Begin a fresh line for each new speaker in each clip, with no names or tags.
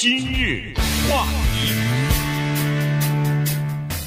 今日话题，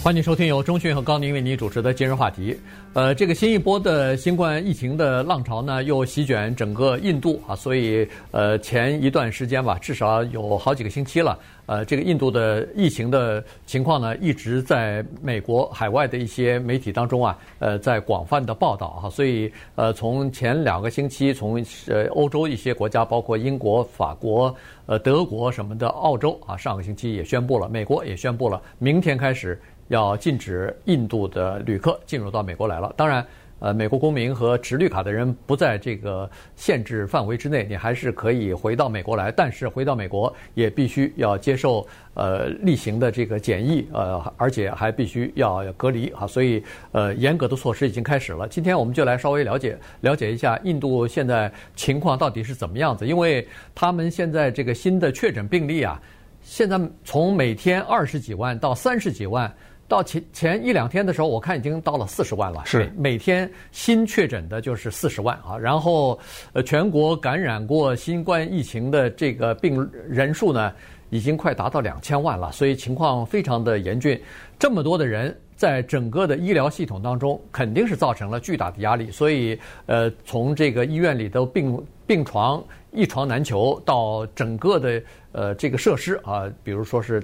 欢迎收听由中讯和高宁为您主持的今日话题。呃，这个新一波的新冠疫情的浪潮呢，又席卷整个印度啊，所以呃，前一段时间吧，至少有好几个星期了。呃，这个印度的疫情的情况呢，一直在美国海外的一些媒体当中啊，呃，在广泛的报道哈。所以，呃，从前两个星期，从呃欧洲一些国家，包括英国、法国、呃德国什么的，澳洲啊，上个星期也宣布了，美国也宣布了，明天开始要禁止印度的旅客进入到美国来了。当然。呃，美国公民和持绿卡的人不在这个限制范围之内，你还是可以回到美国来。但是回到美国也必须要接受呃例行的这个检疫，呃，而且还必须要隔离啊。所以呃，严格的措施已经开始了。今天我们就来稍微了解了解一下印度现在情况到底是怎么样子，因为他们现在这个新的确诊病例啊，现在从每天二十几万到三十几万。到前前一两天的时候，我看已经到了四十万了。
是
每天新确诊的就是四十万啊。然后，呃，全国感染过新冠疫情的这个病人数呢，已经快达到两千万了。所以情况非常的严峻。这么多的人在整个的医疗系统当中，肯定是造成了巨大的压力。所以，呃，从这个医院里的病病床一床难求，到整个的呃这个设施啊，比如说是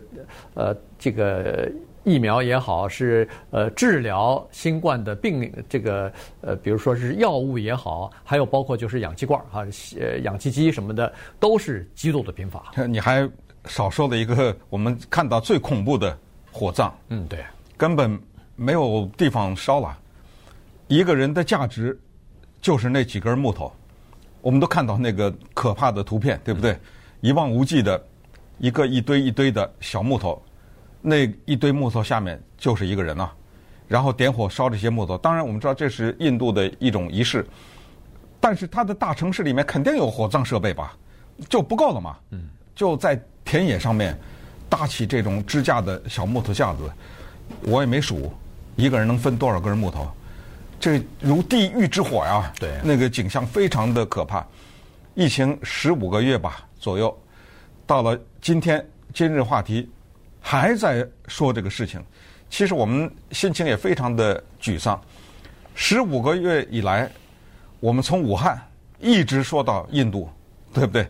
呃这个。疫苗也好，是呃治疗新冠的病这个呃，比如说是药物也好，还有包括就是氧气罐啊、呃氧气机什么的，都是极度的贫乏。
你还少说了一个我们看到最恐怖的火葬，
嗯，对，根
本没有地方烧了。一个人的价值就是那几根木头，我们都看到那个可怕的图片，对不对？嗯、一望无际的一个一堆一堆的小木头。那一堆木头下面就是一个人呐，然后点火烧这些木头。当然，我们知道这是印度的一种仪式，但是它的大城市里面肯定有火葬设备吧？就不够了嘛。嗯，就在田野上面搭起这种支架的小木头架子，我也没数，一个人能分多少根木头？这如地狱之火呀！
对，
那个景象非常的可怕。疫情十五个月吧左右，到了今天今日话题。还在说这个事情，其实我们心情也非常的沮丧。十五个月以来，我们从武汉一直说到印度，对不对？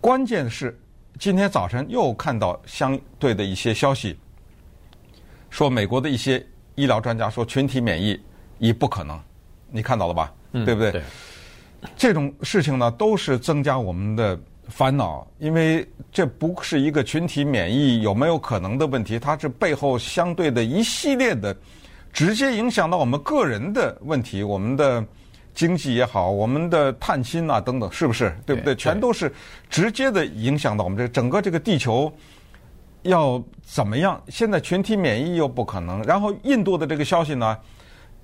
关键是今天早晨又看到相对的一些消息，说美国的一些医疗专家说群体免疫已不可能，你看到了吧？
嗯，
对不对？
对。
这种事情呢，都是增加我们的。烦恼，因为这不是一个群体免疫有没有可能的问题，它是背后相对的一系列的，直接影响到我们个人的问题，我们的经济也好，我们的探亲啊等等，是不是？对不对？全都是直接的影响到我们这整个这个地球要怎么样？现在群体免疫又不可能，然后印度的这个消息呢，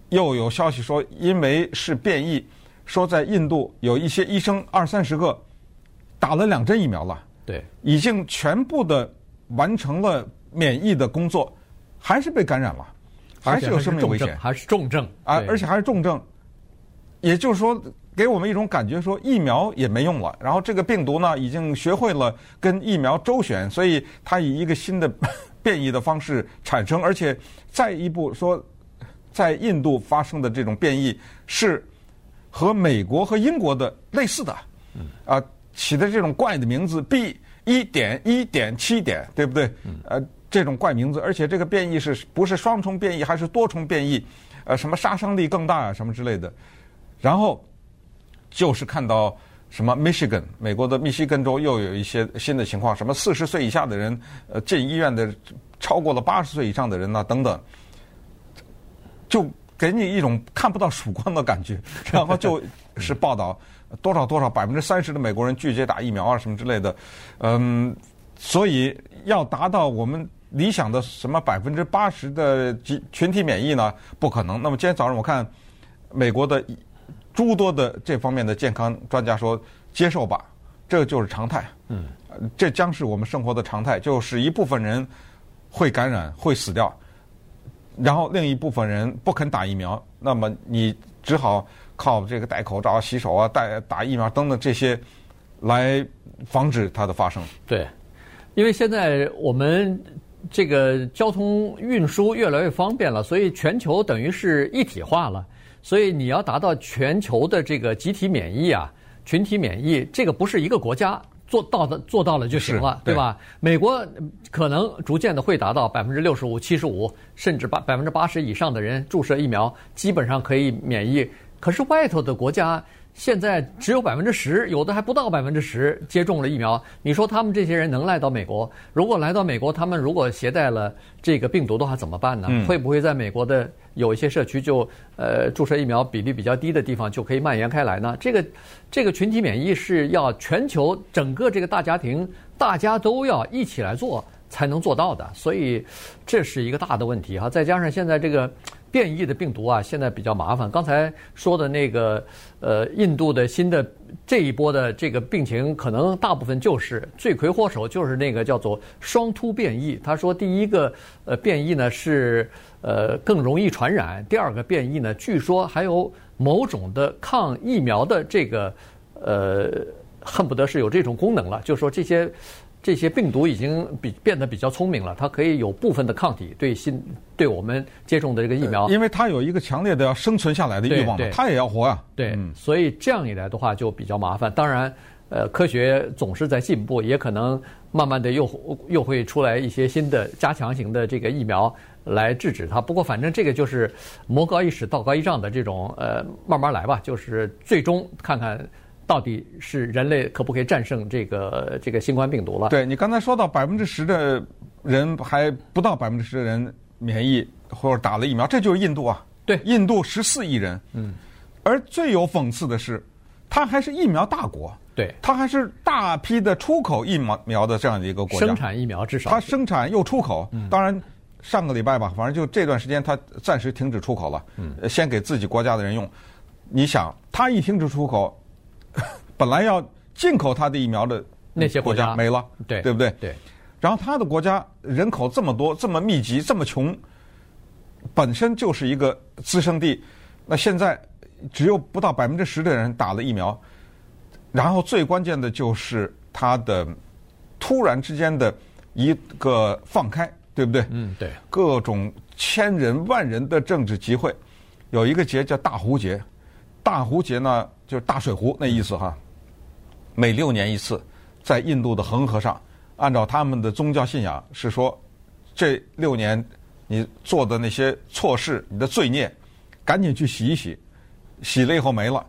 又有消息说，因为是变异，说在印度有一些医生二三十个。打了两针疫苗了，
对，
已经全部的完成了免疫的工作，还是被感染了，还是有生命危险，
还是重症
啊，而且还是重症。也就是说，给我们一种感觉，说疫苗也没用了。然后这个病毒呢，已经学会了跟疫苗周旋，所以它以一个新的 变异的方式产生，而且再一步说，在印度发生的这种变异是和美国和英国的类似的，嗯啊。起的这种怪的名字，B 一点一点七点，对不对？呃，这种怪名字，而且这个变异是不是双重变异，还是多重变异？呃，什么杀伤力更大啊，什么之类的。然后就是看到什么 Michigan，美国的密西根州又有一些新的情况，什么四十岁以下的人，呃，进医院的超过了八十岁以上的人呐，等等，就给你一种看不到曙光的感觉。然后就是报道。多少多少百分之三十的美国人拒绝打疫苗啊，什么之类的，嗯，所以要达到我们理想的什么百分之八十的集群体免疫呢？不可能。那么今天早上我看美国的诸多的这方面的健康专家说，接受吧，这就是常态。嗯，这将是我们生活的常态，就是一部分人会感染会死掉，然后另一部分人不肯打疫苗，那么你只好。靠这个戴口罩、洗手啊、戴打疫苗等等这些，来防止它的发生。
对，因为现在我们这个交通运输越来越方便了，所以全球等于是一体化了。所以你要达到全球的这个集体免疫啊、群体免疫，这个不是一个国家做到的做到了就行了，对吧？美国可能逐渐的会达到百分之六十五、七十五，甚至八百分之八十以上的人注射疫苗，基本上可以免疫。可是外头的国家。现在只有百分之十，有的还不到百分之十接种了疫苗。你说他们这些人能来到美国？如果来到美国，他们如果携带了这个病毒的话，怎么办呢？嗯、会不会在美国的有一些社区就呃注射疫苗比例比较低的地方就可以蔓延开来呢？这个这个群体免疫是要全球整个这个大家庭大家都要一起来做才能做到的，所以这是一个大的问题哈。再加上现在这个。变异的病毒啊，现在比较麻烦。刚才说的那个，呃，印度的新的这一波的这个病情，可能大部分就是罪魁祸首，就是那个叫做双突变异。他说，第一个呃变异呢是呃更容易传染，第二个变异呢，据说还有某种的抗疫苗的这个呃，恨不得是有这种功能了，就是说这些。这些病毒已经比变得比较聪明了，它可以有部分的抗体对新对我们接种的这个疫苗，
因为它有一个强烈的要生存下来的欲望，它也要活啊。
对，嗯、所以这样一来的话就比较麻烦。当然，呃，科学总是在进步，也可能慢慢的又又会出来一些新的加强型的这个疫苗来制止它。不过，反正这个就是魔高一尺，道高一丈的这种呃，慢慢来吧，就是最终看看。到底是人类可不可以战胜这个这个新冠病毒了？
对，你刚才说到百分之十的人还不到百分之十的人免疫或者打了疫苗，这就是印度啊。
对，
印度十四亿人。嗯。而最有讽刺的是，它还是疫苗大国。
对。
它还是大批的出口疫苗苗的这样的一个国家。
生产疫苗至少。
它生产又出口。嗯。当然，上个礼拜吧，反正就这段时间，它暂时停止出口了。嗯。先给自己国家的人用。你想，它一停止出口。本来要进口他的疫苗的
那些国家
没了，
对
对不对？
对。
然后他的国家人口这么多，这么密集，这么穷，本身就是一个滋生地。那现在只有不到百分之十的人打了疫苗，然后最关键的就是他的突然之间的一个放开，对不对？
嗯，对。
各种千人万人的政治集会，有一个节叫大壶节。大壶节呢，就是大水壶那意思哈。每六年一次，在印度的恒河上，按照他们的宗教信仰是说，这六年你做的那些错事，你的罪孽，赶紧去洗一洗，洗了以后没了。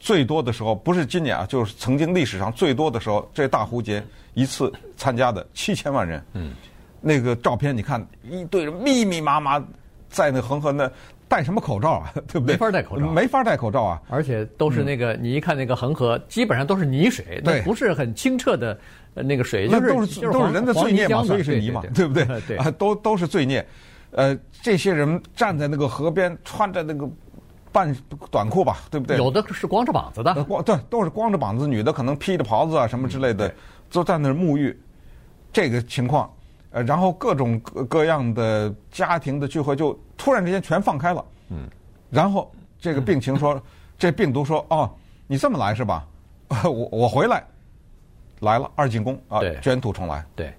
最多的时候不是今年啊，就是曾经历史上最多的时候，这大壶节一次参加的七千万人。嗯，那个照片你看，一堆人密密麻麻在那恒河那。戴什么口罩啊？对不对？
没法戴口罩，
没法戴口罩啊！
而且都是那个，你一看那个恒河，基本上都是泥水，对不是很清澈的那个水，就是
都是都是人的罪孽嘛，所以是泥嘛，对不对？
对
啊，都都是罪孽。呃，这些人站在那个河边，穿着那个半短裤吧，对不对？
有的是光着膀子的，
光对，都是光着膀子，女的可能披着袍子啊什么之类的，都在那儿沐浴。这个情况。呃，然后各种各各样的家庭的聚会就突然之间全放开了，嗯，然后这个病情说，嗯、这病毒说，哦，你这么来是吧？我我回来来了，二进宫啊，
对，
卷土重来。
对，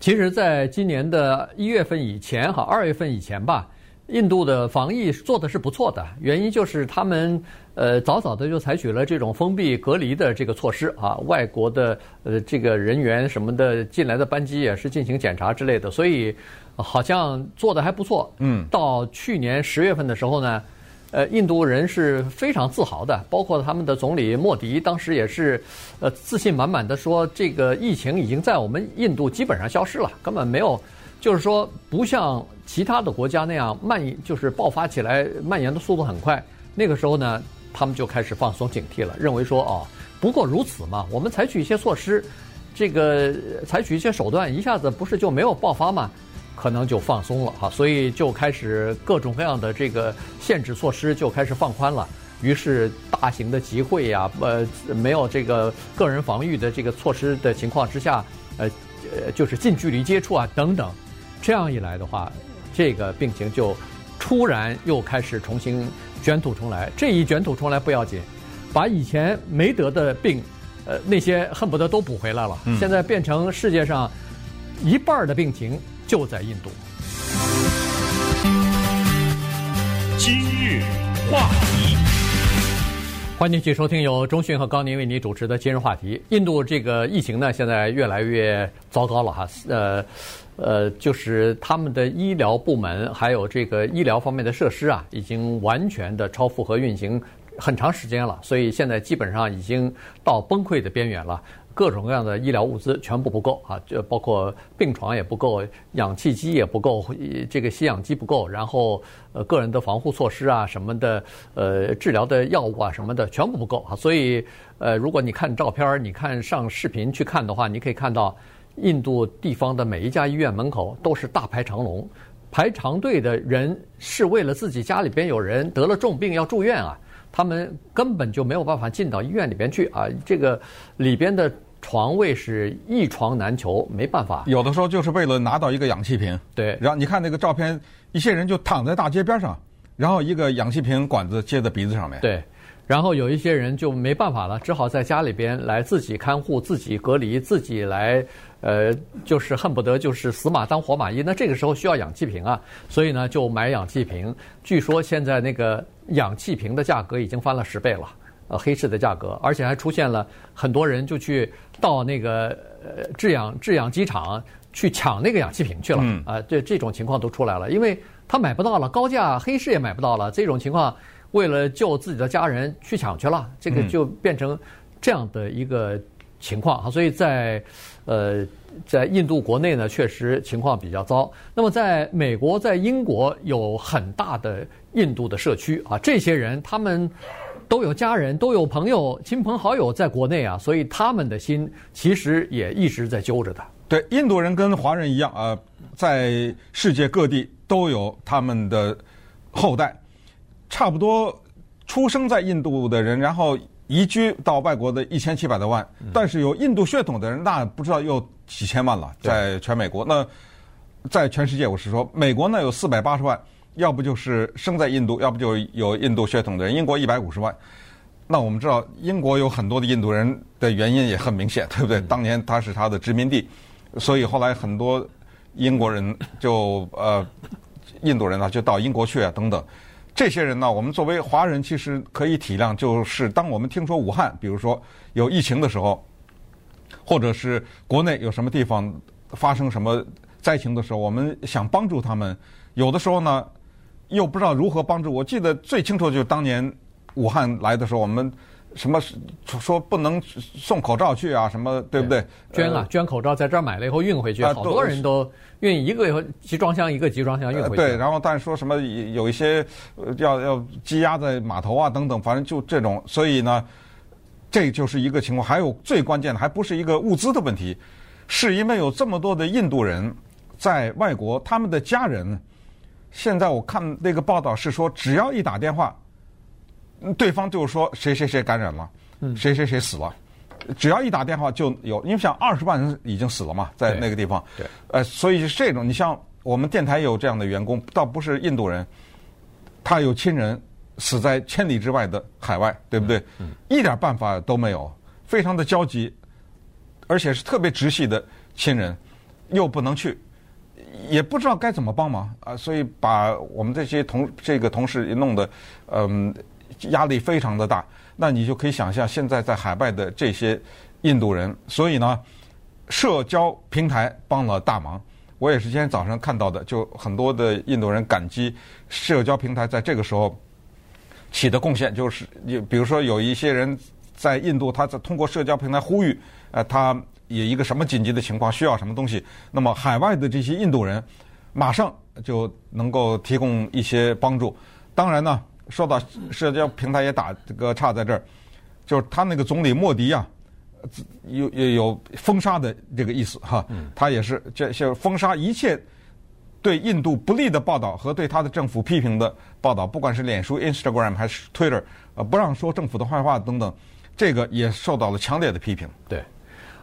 其实，在今年的一月份以前哈，二月份以前吧。印度的防疫做的是不错的，原因就是他们呃早早的就采取了这种封闭隔离的这个措施啊，外国的呃这个人员什么的进来的班机也是进行检查之类的，所以好像做的还不错。嗯，到去年十月份的时候呢，呃，印度人是非常自豪的，包括他们的总理莫迪当时也是呃自信满满的说，这个疫情已经在我们印度基本上消失了，根本没有。就是说，不像其他的国家那样蔓延，就是爆发起来蔓延的速度很快。那个时候呢，他们就开始放松警惕了，认为说哦，不过如此嘛，我们采取一些措施，这个采取一些手段，一下子不是就没有爆发嘛？可能就放松了哈，所以就开始各种各样的这个限制措施就开始放宽了。于是大型的集会呀，呃，没有这个个人防御的这个措施的情况之下，呃，呃，就是近距离接触啊等等。这样一来的话，这个病情就突然又开始重新卷土重来。这一卷土重来不要紧，把以前没得的病呃，那些恨不得都补回来了。现在变成世界上一半的病情就在印度。
今日话题，
欢迎继续收听由中讯和高宁为您主持的今日话题。印度这个疫情呢，现在越来越糟糕了哈。呃，呃，就是他们的医疗部门还有这个医疗方面的设施啊，已经完全的超负荷运行。很长时间了，所以现在基本上已经到崩溃的边缘了。各种各样的医疗物资全部不够啊，就包括病床也不够，氧气机也不够，这个吸氧机不够，然后呃个人的防护措施啊什么的，呃治疗的药物啊什么的全部不够啊。所以呃如果你看照片，你看上视频去看的话，你可以看到印度地方的每一家医院门口都是大排长龙，排长队的人是为了自己家里边有人得了重病要住院啊。他们根本就没有办法进到医院里边去啊！这个里边的床位是一床难求，没办法。
有的时候就是为了拿到一个氧气瓶。
对。
然后你看那个照片，一些人就躺在大街边上，然后一个氧气瓶管子接在鼻子上面。
对。然后有一些人就没办法了，只好在家里边来自己看护、自己隔离、自己来。呃，就是恨不得就是死马当活马医，那这个时候需要氧气瓶啊，所以呢就买氧气瓶。据说现在那个氧气瓶的价格已经翻了十倍了，呃，黑市的价格，而且还出现了很多人就去到那个呃制氧制氧机厂去抢那个氧气瓶去了，啊，这这种情况都出来了，因为他买不到了，高价黑市也买不到了，这种情况为了救自己的家人去抢去了，这个就变成这样的一个。情况啊，所以在，呃，在印度国内呢，确实情况比较糟。那么，在美国、在英国有很大的印度的社区啊，这些人他们都有家人、都有朋友、亲朋好友在国内啊，所以他们的心其实也一直在揪着的。
对，印度人跟华人一样啊，在世界各地都有他们的后代，差不多出生在印度的人，然后。移居到外国的一千七百多万，但是有印度血统的人，那不知道有几千万了，在全美国。那在全世界，我是说，美国呢有四百八十万，要不就是生在印度，要不就有印度血统的人。英国一百五十万，那我们知道，英国有很多的印度人的原因也很明显，对不对？当年他是他的殖民地，所以后来很多英国人就呃，印度人呢就到英国去啊，等等。这些人呢，我们作为华人，其实可以体谅，就是当我们听说武汉，比如说有疫情的时候，或者是国内有什么地方发生什么灾情的时候，我们想帮助他们，有的时候呢，又不知道如何帮助。我记得最清楚就是当年武汉来的时候，我们。什么说不能送口罩去啊？什么对不对？
捐啊，捐口罩在这儿买了以后运回去，好多人都愿意一个集装箱一个集装箱运回去。
对，然后但是说什么有一些要要积压在码头啊等等，反正就这种。所以呢，这就是一个情况。还有最关键的，还不是一个物资的问题，是因为有这么多的印度人在外国，他们的家人现在我看那个报道是说，只要一打电话。对方就是说谁谁谁感染了，谁谁谁死了，只要一打电话就有，因为像二十万人已经死了嘛，在那个地方，
对，
呃，所以这种你像我们电台有这样的员工，倒不是印度人，他有亲人死在千里之外的海外，对不对？嗯，一点办法都没有，非常的焦急，而且是特别直系的亲人，又不能去，也不知道该怎么帮忙啊，所以把我们这些同这个同事也弄得，嗯。压力非常的大，那你就可以想象现在在海外的这些印度人，所以呢，社交平台帮了大忙。我也是今天早上看到的，就很多的印度人感激社交平台在这个时候起的贡献，就是你比如说有一些人在印度，他在通过社交平台呼吁，呃，他有一个什么紧急的情况需要什么东西，那么海外的这些印度人马上就能够提供一些帮助。当然呢。说到社交平台也打这个岔在这儿，就是他那个总理莫迪啊，有有有封杀的这个意思哈，他也是这些封杀一切对印度不利的报道和对他的政府批评的报道，不管是脸书、Instagram 还是 Twitter，呃，不让说政府的坏话等等，这个也受到了强烈的批评。
对，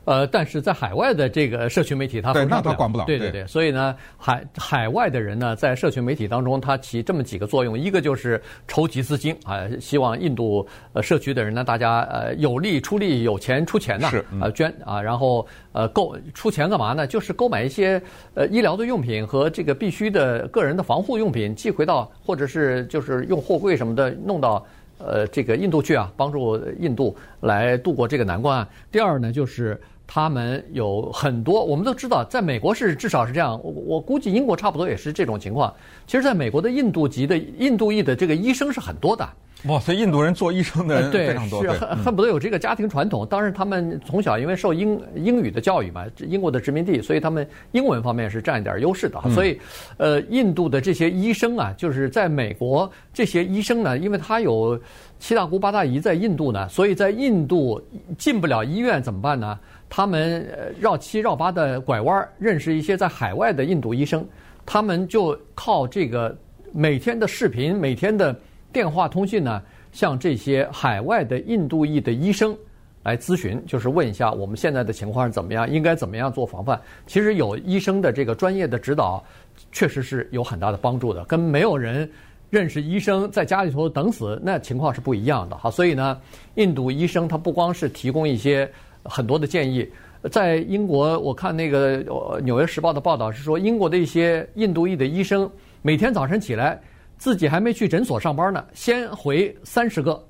呃，但是在海外的这个社群媒体，他
对那他管不了。
对对对，所以呢，海海外的人呢，在社群媒体当中，他起这么几个作用，一个就是筹集资金啊，希望印度呃社区的人呢，大家呃有力出力，有钱出钱呐，
是
呃捐啊，然后呃购出钱干嘛呢？就是购买一些呃医疗的用品和这个必须的个人的防护用品寄回到，或者是就是用货柜什么的弄到。呃，这个印度去啊，帮助印度来度过这个难关。第二呢，就是他们有很多，我们都知道，在美国是至少是这样，我我估计英国差不多也是这种情况。其实，在美国的印度籍的印度裔的这个医生是很多的。
哇，所以印度人做医生的人非常多，
对，是恨恨不得有这个家庭传统。当然，他们从小因为受英英语的教育嘛，英国的殖民地，所以他们英文方面是占一点优势的。所以，呃，印度的这些医生啊，就是在美国这些医生呢，因为他有七大姑八大姨在印度呢，所以在印度进不了医院怎么办呢？他们绕七绕八的拐弯，认识一些在海外的印度医生，他们就靠这个每天的视频，每天的。电话通讯呢，向这些海外的印度裔的医生来咨询，就是问一下我们现在的情况是怎么样，应该怎么样做防范。其实有医生的这个专业的指导，确实是有很大的帮助的。跟没有人认识医生，在家里头等死，那情况是不一样的哈。所以呢，印度医生他不光是提供一些很多的建议，在英国我看那个《纽约时报》的报道是说，英国的一些印度裔的医生每天早晨起来。自己还没去诊所上班呢，先回三十个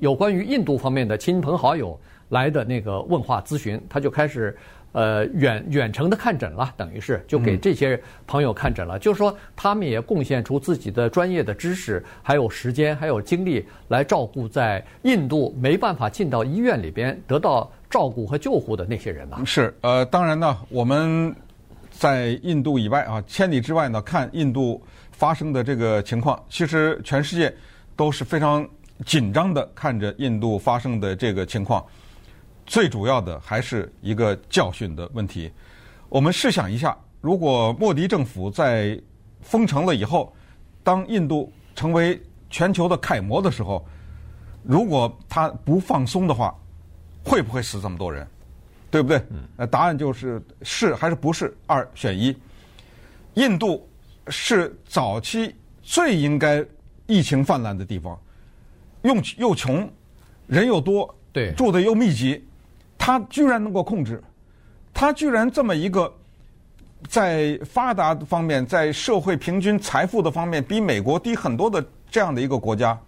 有关于印度方面的亲朋好友来的那个问话咨询，他就开始呃远远程的看诊了，等于是就给这些朋友看诊了。就是说，他们也贡献出自己的专业的知识，还有时间，还有精力来照顾在印度没办法进到医院里边得到照顾和救护的那些人呢。
是呃，当然呢，我们在印度以外啊，千里之外呢，看印度。发生的这个情况，其实全世界都是非常紧张的看着印度发生的这个情况。最主要的还是一个教训的问题。我们试想一下，如果莫迪政府在封城了以后，当印度成为全球的楷模的时候，如果他不放松的话，会不会死这么多人？对不对？呃答案就是是还是不是？二选一。印度。是早期最应该疫情泛滥的地方，又又穷，人又多，
对，
住的又密集，它居然能够控制，它居然这么一个在发达方面，在社会平均财富的方面比美国低很多的这样的一个国家，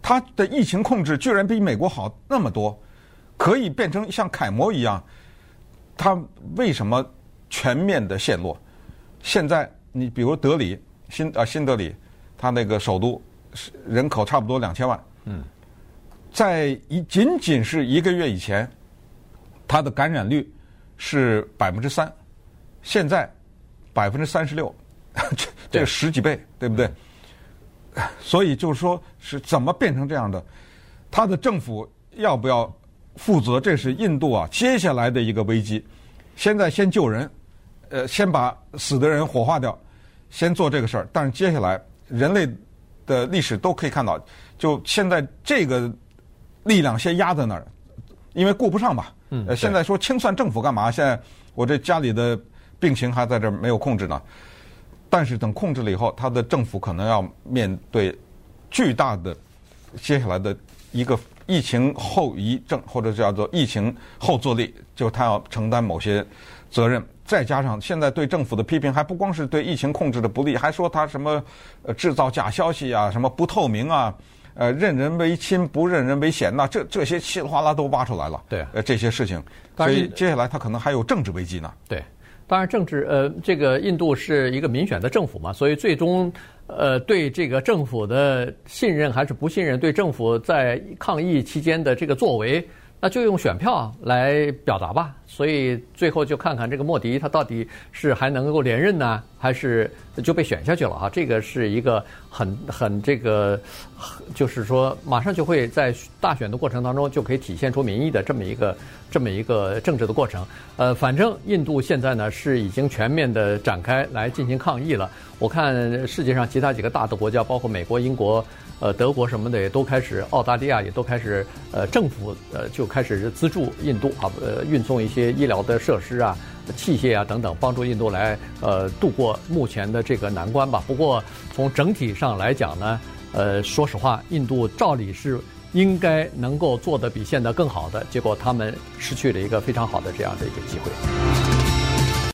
它的疫情控制居然比美国好那么多，可以变成像楷模一样，它为什么全面的陷落？现在。你比如德里新啊新德里，它那个首都是人口差不多两千万。嗯，在一仅仅是一个月以前，它的感染率是百分之三，现在百分之三十六，这十几倍，对不对？所以就是说，是怎么变成这样的？他的政府要不要负责？这是印度啊接下来的一个危机。现在先救人。呃，先把死的人火化掉，先做这个事儿。但是接下来，人类的历史都可以看到，就现在这个力量先压在那儿，因为顾不上吧。嗯。呃，现在说清算政府干嘛？现在我这家里的病情还在这儿没有控制呢。但是等控制了以后，他的政府可能要面对巨大的接下来的一个疫情后遗症，或者叫做疫情后坐力，就他要承担某些责任。再加上现在对政府的批评，还不光是对疫情控制的不利，还说他什么呃制造假消息啊，什么不透明啊，呃任人唯亲不任人唯贤呐，这这些稀里哗啦都挖出来了。
对，
呃这些事情，所以接下来他可能还有政治危机呢。
对，当然政治呃这个印度是一个民选的政府嘛，所以最终呃对这个政府的信任还是不信任，对政府在抗疫期间的这个作为。那就用选票来表达吧，所以最后就看看这个莫迪他到底是还能够连任呢，还是就被选下去了哈？这个是一个很很这个，就是说马上就会在大选的过程当中就可以体现出民意的这么一个这么一个政治的过程。呃，反正印度现在呢是已经全面的展开来进行抗议了。我看世界上其他几个大的国家，包括美国、英国。呃，德国什么的也都开始，澳大利亚也都开始，呃，政府呃就开始资助印度啊，呃，运送一些些医疗的设施啊、器械啊等等，帮助印度来呃度过目前的这个难关吧。不过从整体上来讲呢，呃，说实话，印度照理是应该能够做得比现在更好的，结果他们失去了一个非常好的这样的一个机会。